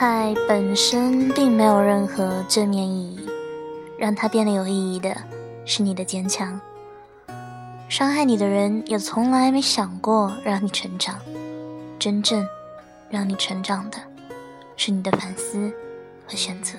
爱本身并没有任何正面意义，让它变得有意义的是你的坚强。伤害你的人也从来没想过让你成长，真正让你成长的是你的反思和选择。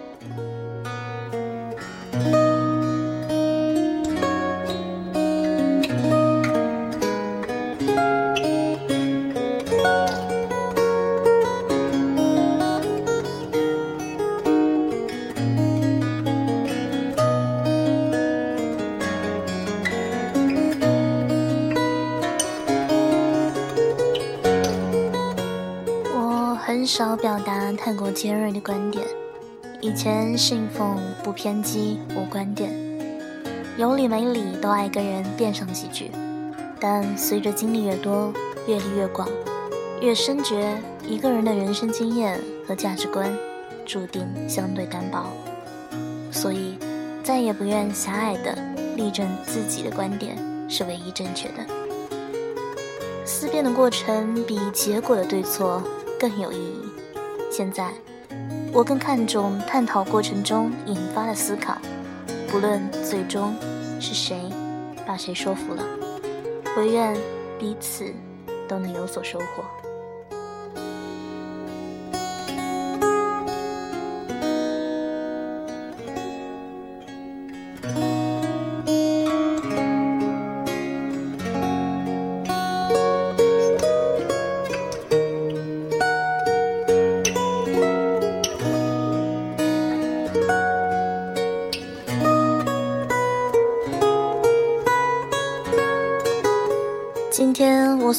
少表达太过尖锐的观点。以前信奉不偏激无观点，有理没理都爱跟人辩上几句。但随着经历越多，阅历越广，越深觉一个人的人生经验和价值观注定相对单薄，所以再也不愿狭隘的力证自己的观点是唯一正确的。思辨的过程比结果的对错。更有意义。现在，我更看重探讨过程中引发的思考，不论最终是谁把谁说服了，唯愿彼此都能有所收获。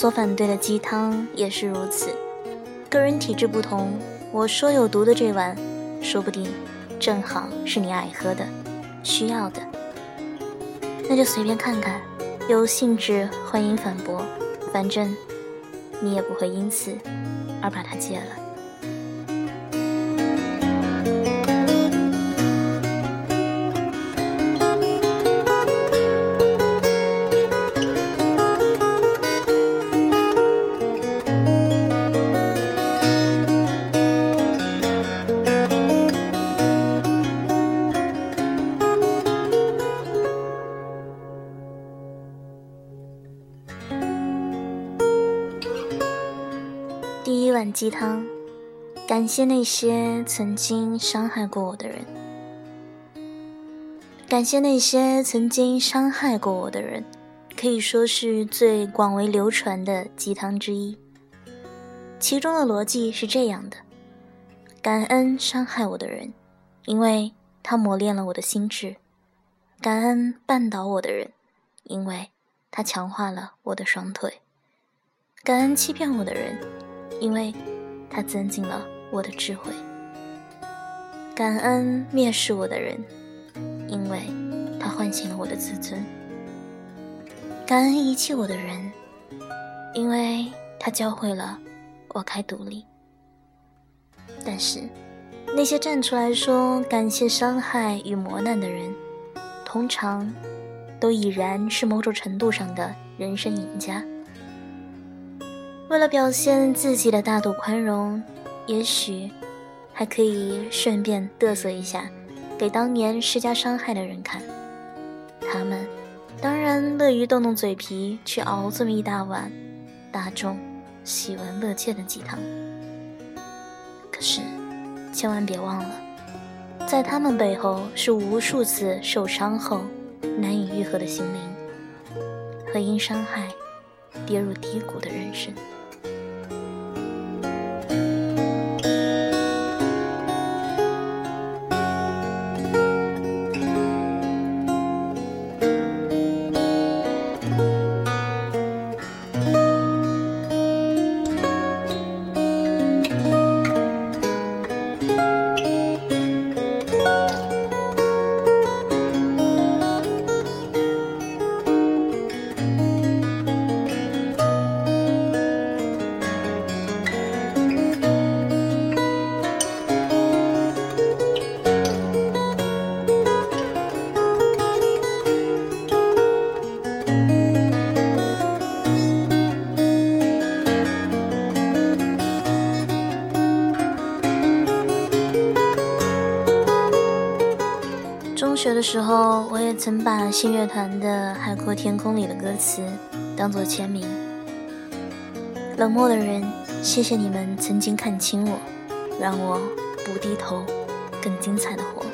所反对的鸡汤也是如此。个人体质不同，我说有毒的这碗，说不定正好是你爱喝的、需要的。那就随便看看，有兴致欢迎反驳，反正你也不会因此而把它戒了。鸡汤，感谢那些曾经伤害过我的人，感谢那些曾经伤害过我的人，可以说是最广为流传的鸡汤之一。其中的逻辑是这样的：感恩伤害我的人，因为他磨练了我的心智；感恩绊倒我的人，因为他强化了我的双腿；感恩欺骗我的人。因为，他增进了我的智慧。感恩蔑视我的人，因为他唤醒了我的自尊。感恩遗弃我的人，因为他教会了我该独立。但是，那些站出来说感谢伤害与磨难的人，通常都已然是某种程度上的人生赢家。为了表现自己的大度宽容，也许还可以顺便嘚瑟一下，给当年施加伤害的人看。他们当然乐于动动嘴皮去熬这么一大碗大众喜闻乐见的鸡汤。可是，千万别忘了，在他们背后是无数次受伤后难以愈合的心灵，和因伤害跌入低谷的人生。学的时候，我也曾把信乐团的《海阔天空》里的歌词当做签名。冷漠的人，谢谢你们曾经看清我，让我不低头，更精彩的活。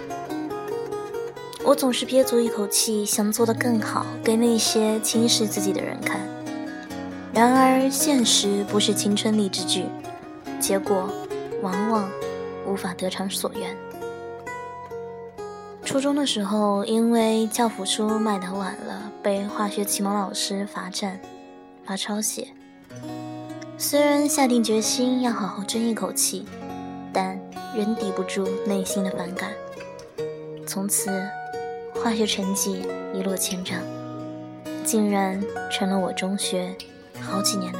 我总是憋足一口气，想做得更好，给那些轻视自己的人看。然而，现实不是青春励志剧，结果往往无法得偿所愿。初中的时候，因为教辅书卖得晚了，被化学启蒙老师罚站、罚抄写。虽然下定决心要好好争一口气，但仍抵不住内心的反感。从此。化学成绩一落千丈，竟然成了我中学好几年的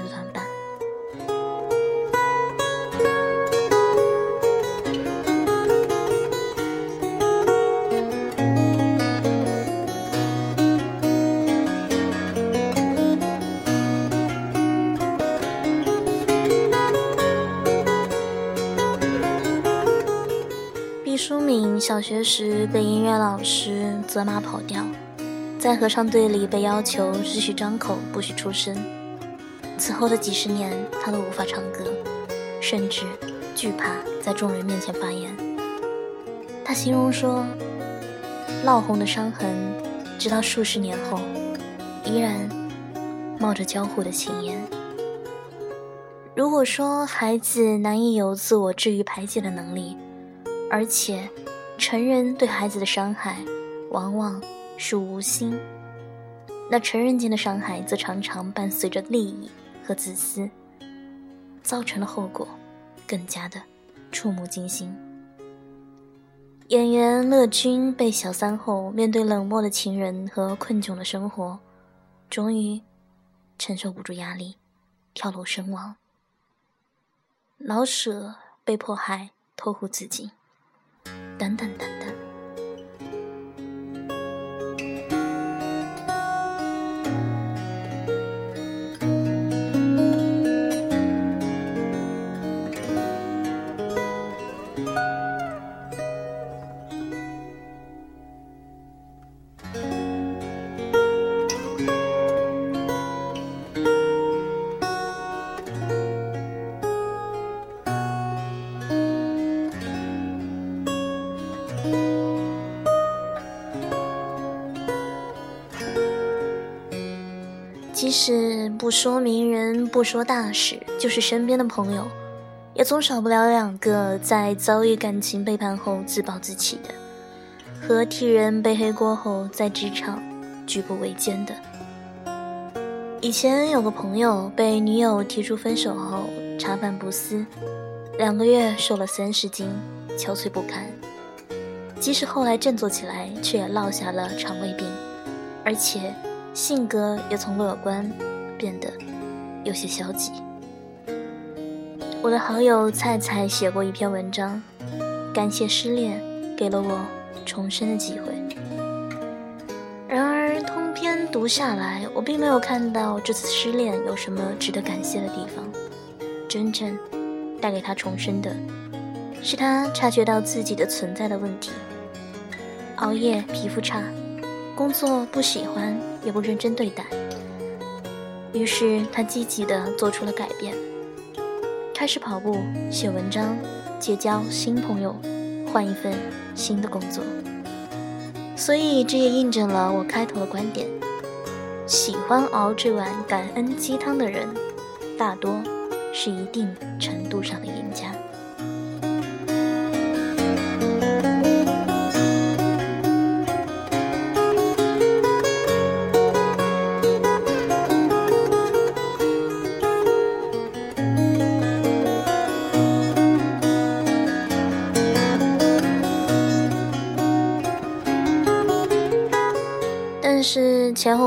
短板。舒敏小学时被音乐老师责骂跑调，在合唱队里被要求只许张口不许出声。此后的几十年，他都无法唱歌，甚至惧怕在众人面前发言。他形容说：“烙红的伤痕，直到数十年后，依然冒着焦糊的青烟。”如果说孩子难以有自我治愈排解的能力，而且，成人对孩子的伤害往往是无心，那成人间的伤害则常常伴随着利益和自私，造成的后果更加的触目惊心。演员乐君被小三后，面对冷漠的情人和困窘的生活，终于承受不住压力，跳楼身亡。老舍被迫害，投湖自尽。等等等是。不说名人，不说大事，就是身边的朋友，也总少不了两个在遭遇感情背叛后自暴自弃的，和替人背黑锅后在职场举步维艰的。以前有个朋友被女友提出分手后，茶饭不思，两个月瘦了三十斤，憔悴不堪。即使后来振作起来，却也落下了肠胃病，而且。性格也从乐观变得有些消极。我的好友菜菜写过一篇文章，感谢失恋给了我重生的机会。然而通篇读下来，我并没有看到这次失恋有什么值得感谢的地方。真正带给他重生的，是他察觉到自己的存在的问题：熬夜、皮肤差。工作不喜欢，也不认真对待。于是他积极地做出了改变，开始跑步、写文章、结交新朋友，换一份新的工作。所以这也印证了我开头的观点：喜欢熬这碗感恩鸡汤的人，大多是一定程度上的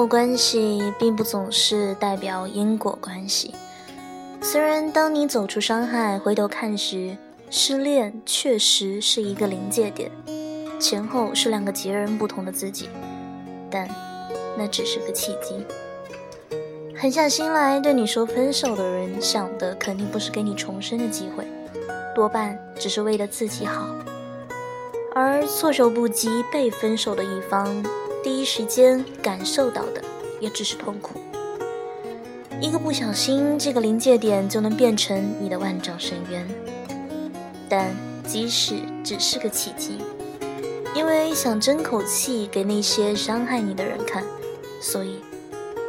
关系并不总是代表因果关系。虽然当你走出伤害，回头看时，失恋确实是一个临界点，前后是两个截然不同的自己，但那只是个契机。狠下心来对你说分手的人，想的肯定不是给你重生的机会，多半只是为了自己好。而措手不及被分手的一方，第一时间感受到的也只是痛苦。一个不小心，这个临界点就能变成你的万丈深渊。但即使只是个契机，因为想争口气给那些伤害你的人看，所以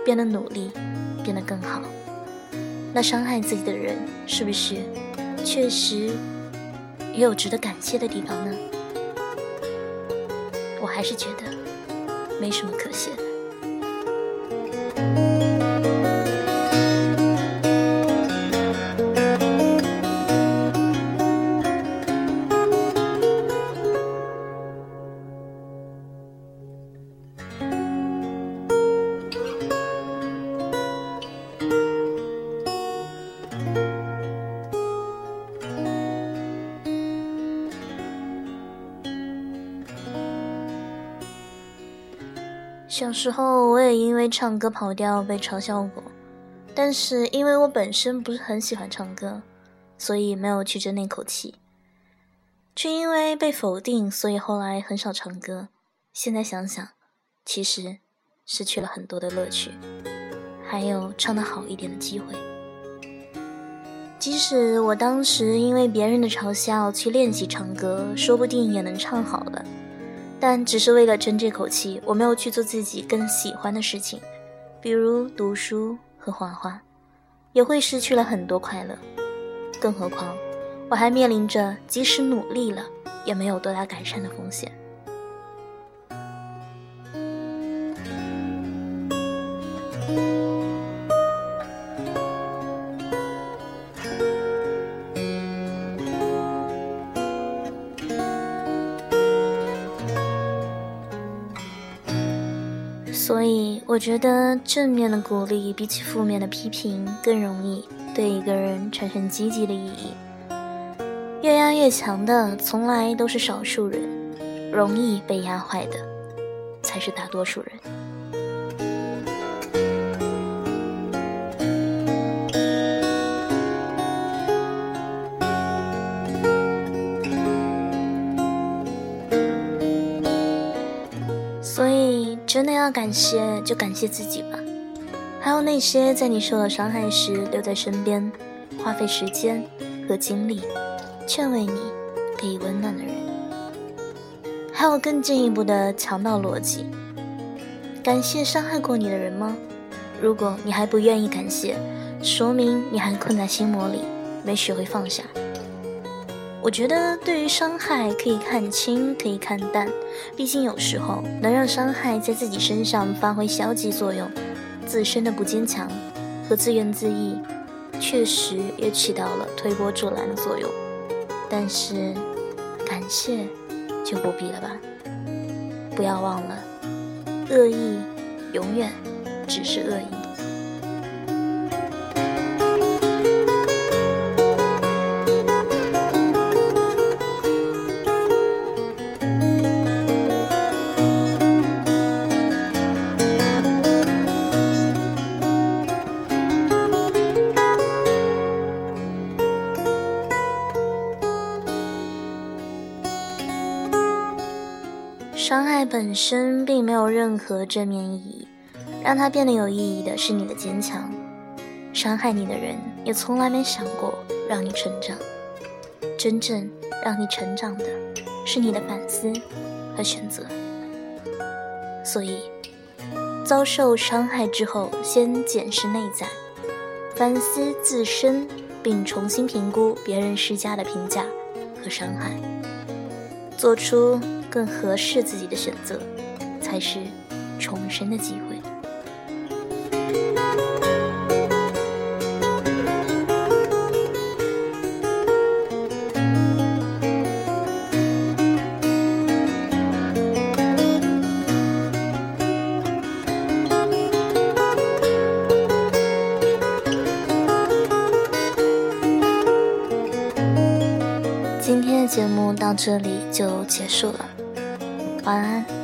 变得努力，变得更好。那伤害自己的人，是不是确实也有值得感谢的地方呢？我还是觉得没什么可谢的。小时候我也因为唱歌跑调被嘲笑过，但是因为我本身不是很喜欢唱歌，所以没有去争那口气。却因为被否定，所以后来很少唱歌。现在想想，其实失去了很多的乐趣，还有唱得好一点的机会。即使我当时因为别人的嘲笑去练习唱歌，说不定也能唱好了。但只是为了争这口气，我没有去做自己更喜欢的事情，比如读书和画画，也会失去了很多快乐。更何况，我还面临着即使努力了也没有多大改善的风险。觉得正面的鼓励比起负面的批评更容易对一个人产生积极的意义。越压越强的从来都是少数人，容易被压坏的才是大多数人。真的要感谢，就感谢自己吧。还有那些在你受了伤害时留在身边，花费时间和精力劝慰你、给予温暖的人。还有更进一步的强盗逻辑：感谢伤害过你的人吗？如果你还不愿意感谢，说明你还困在心魔里，没学会放下。我觉得，对于伤害可以看清，可以看淡。毕竟有时候能让伤害在自己身上发挥消极作用，自身的不坚强和自怨自艾，确实也起到了推波助澜的作用。但是，感谢就不必了吧。不要忘了，恶意永远只是恶意。本身并没有任何正面意义，让它变得有意义的是你的坚强。伤害你的人也从来没想过让你成长，真正让你成长的是你的反思和选择。所以，遭受伤害之后，先检视内在，反思自身，并重新评估别人施加的评价和伤害，做出。更合适自己的选择，才是重生的机会。今天的节目到这里就结束了。晚安。